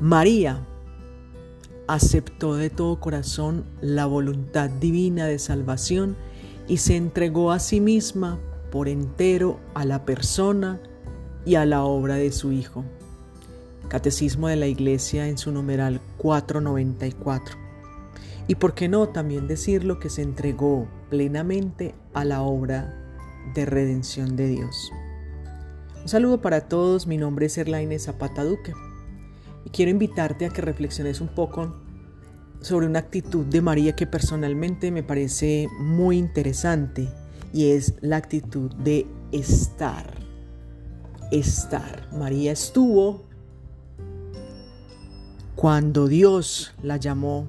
María aceptó de todo corazón la voluntad divina de salvación y se entregó a sí misma por entero a la persona y a la obra de su Hijo. Catecismo de la Iglesia en su numeral 494. Y por qué no también decirlo que se entregó plenamente a la obra de redención de Dios. Un saludo para todos, mi nombre es Erlaine Zapata Duque y quiero invitarte a que reflexiones un poco sobre una actitud de María que personalmente me parece muy interesante y es la actitud de estar. Estar. María estuvo cuando Dios la llamó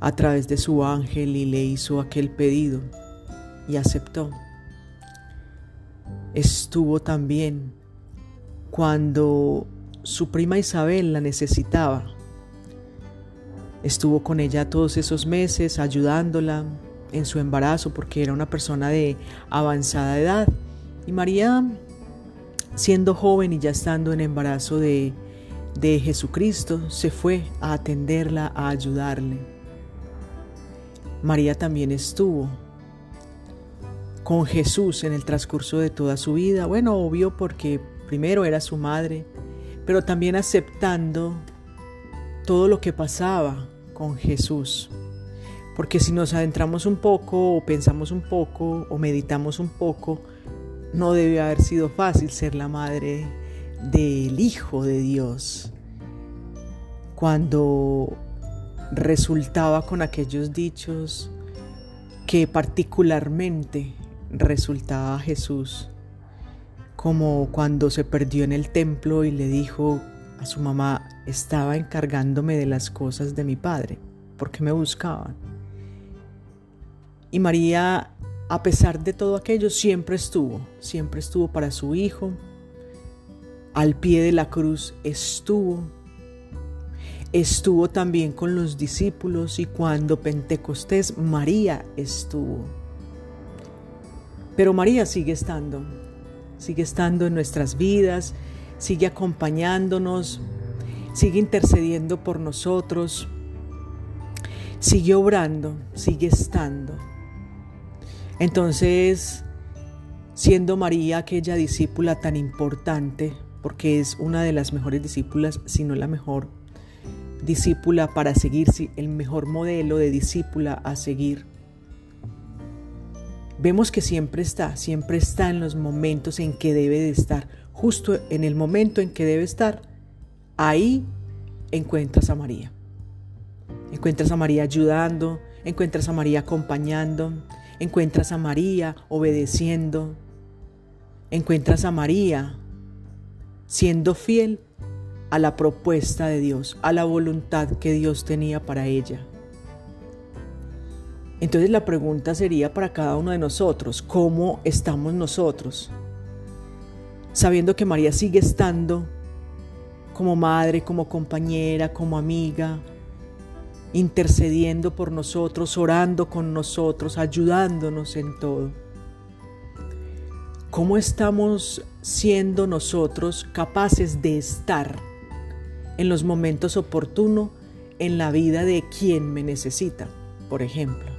a través de su ángel y le hizo aquel pedido y aceptó. Estuvo también cuando su prima Isabel la necesitaba. Estuvo con ella todos esos meses ayudándola en su embarazo porque era una persona de avanzada edad. Y María, siendo joven y ya estando en embarazo de, de Jesucristo, se fue a atenderla, a ayudarle. María también estuvo con Jesús en el transcurso de toda su vida. Bueno, obvio porque primero era su madre, pero también aceptando todo lo que pasaba con Jesús. Porque si nos adentramos un poco o pensamos un poco o meditamos un poco, no debe haber sido fácil ser la madre del Hijo de Dios. Cuando resultaba con aquellos dichos que particularmente resultaba Jesús, como cuando se perdió en el templo y le dijo a su mamá, estaba encargándome de las cosas de mi padre, porque me buscaban. Y María, a pesar de todo aquello, siempre estuvo, siempre estuvo para su hijo, al pie de la cruz estuvo, estuvo también con los discípulos y cuando Pentecostés María estuvo. Pero María sigue estando, sigue estando en nuestras vidas, sigue acompañándonos, sigue intercediendo por nosotros, sigue obrando, sigue estando. Entonces, siendo María aquella discípula tan importante, porque es una de las mejores discípulas, si no la mejor discípula para seguir, el mejor modelo de discípula a seguir, vemos que siempre está, siempre está en los momentos en que debe de estar, justo en el momento en que debe estar, ahí encuentras a María. Encuentras a María ayudando, encuentras a María acompañando, encuentras a María obedeciendo, encuentras a María siendo fiel a la propuesta de Dios, a la voluntad que Dios tenía para ella. Entonces la pregunta sería para cada uno de nosotros, ¿cómo estamos nosotros? Sabiendo que María sigue estando como madre, como compañera, como amiga, intercediendo por nosotros, orando con nosotros, ayudándonos en todo. ¿Cómo estamos siendo nosotros capaces de estar en los momentos oportunos en la vida de quien me necesita, por ejemplo?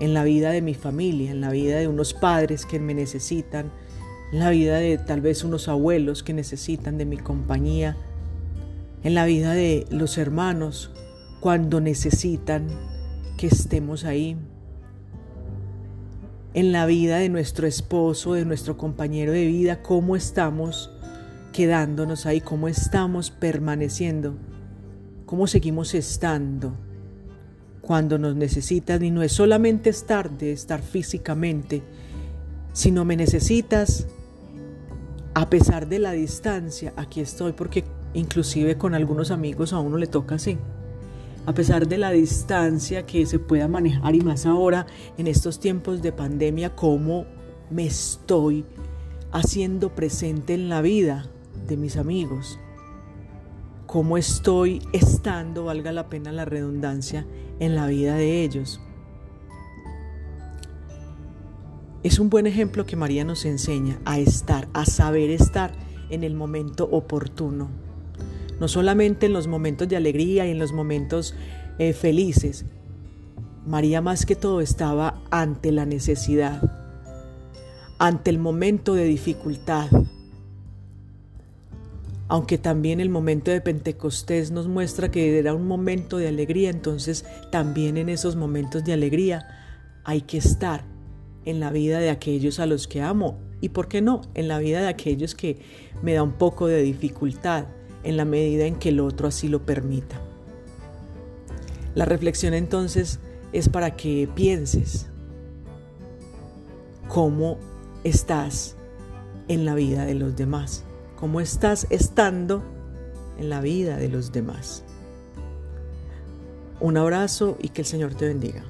En la vida de mi familia, en la vida de unos padres que me necesitan, en la vida de tal vez unos abuelos que necesitan de mi compañía, en la vida de los hermanos cuando necesitan que estemos ahí, en la vida de nuestro esposo, de nuestro compañero de vida, cómo estamos quedándonos ahí, cómo estamos permaneciendo, cómo seguimos estando cuando nos necesitas y no es solamente estar de estar físicamente, sino me necesitas a pesar de la distancia, aquí estoy porque inclusive con algunos amigos a uno le toca así. A pesar de la distancia que se pueda manejar y más ahora en estos tiempos de pandemia, cómo me estoy haciendo presente en la vida de mis amigos cómo estoy estando, valga la pena la redundancia, en la vida de ellos. Es un buen ejemplo que María nos enseña a estar, a saber estar en el momento oportuno. no solamente en los momentos de alegría y en los momentos eh, felices. María más que todo estaba ante la necesidad, ante el momento de dificultad. Aunque también el momento de Pentecostés nos muestra que era un momento de alegría, entonces también en esos momentos de alegría hay que estar en la vida de aquellos a los que amo y, ¿por qué no?, en la vida de aquellos que me da un poco de dificultad en la medida en que el otro así lo permita. La reflexión entonces es para que pienses cómo estás en la vida de los demás, cómo estás estando en la vida de los demás. Un abrazo y que el Señor te bendiga.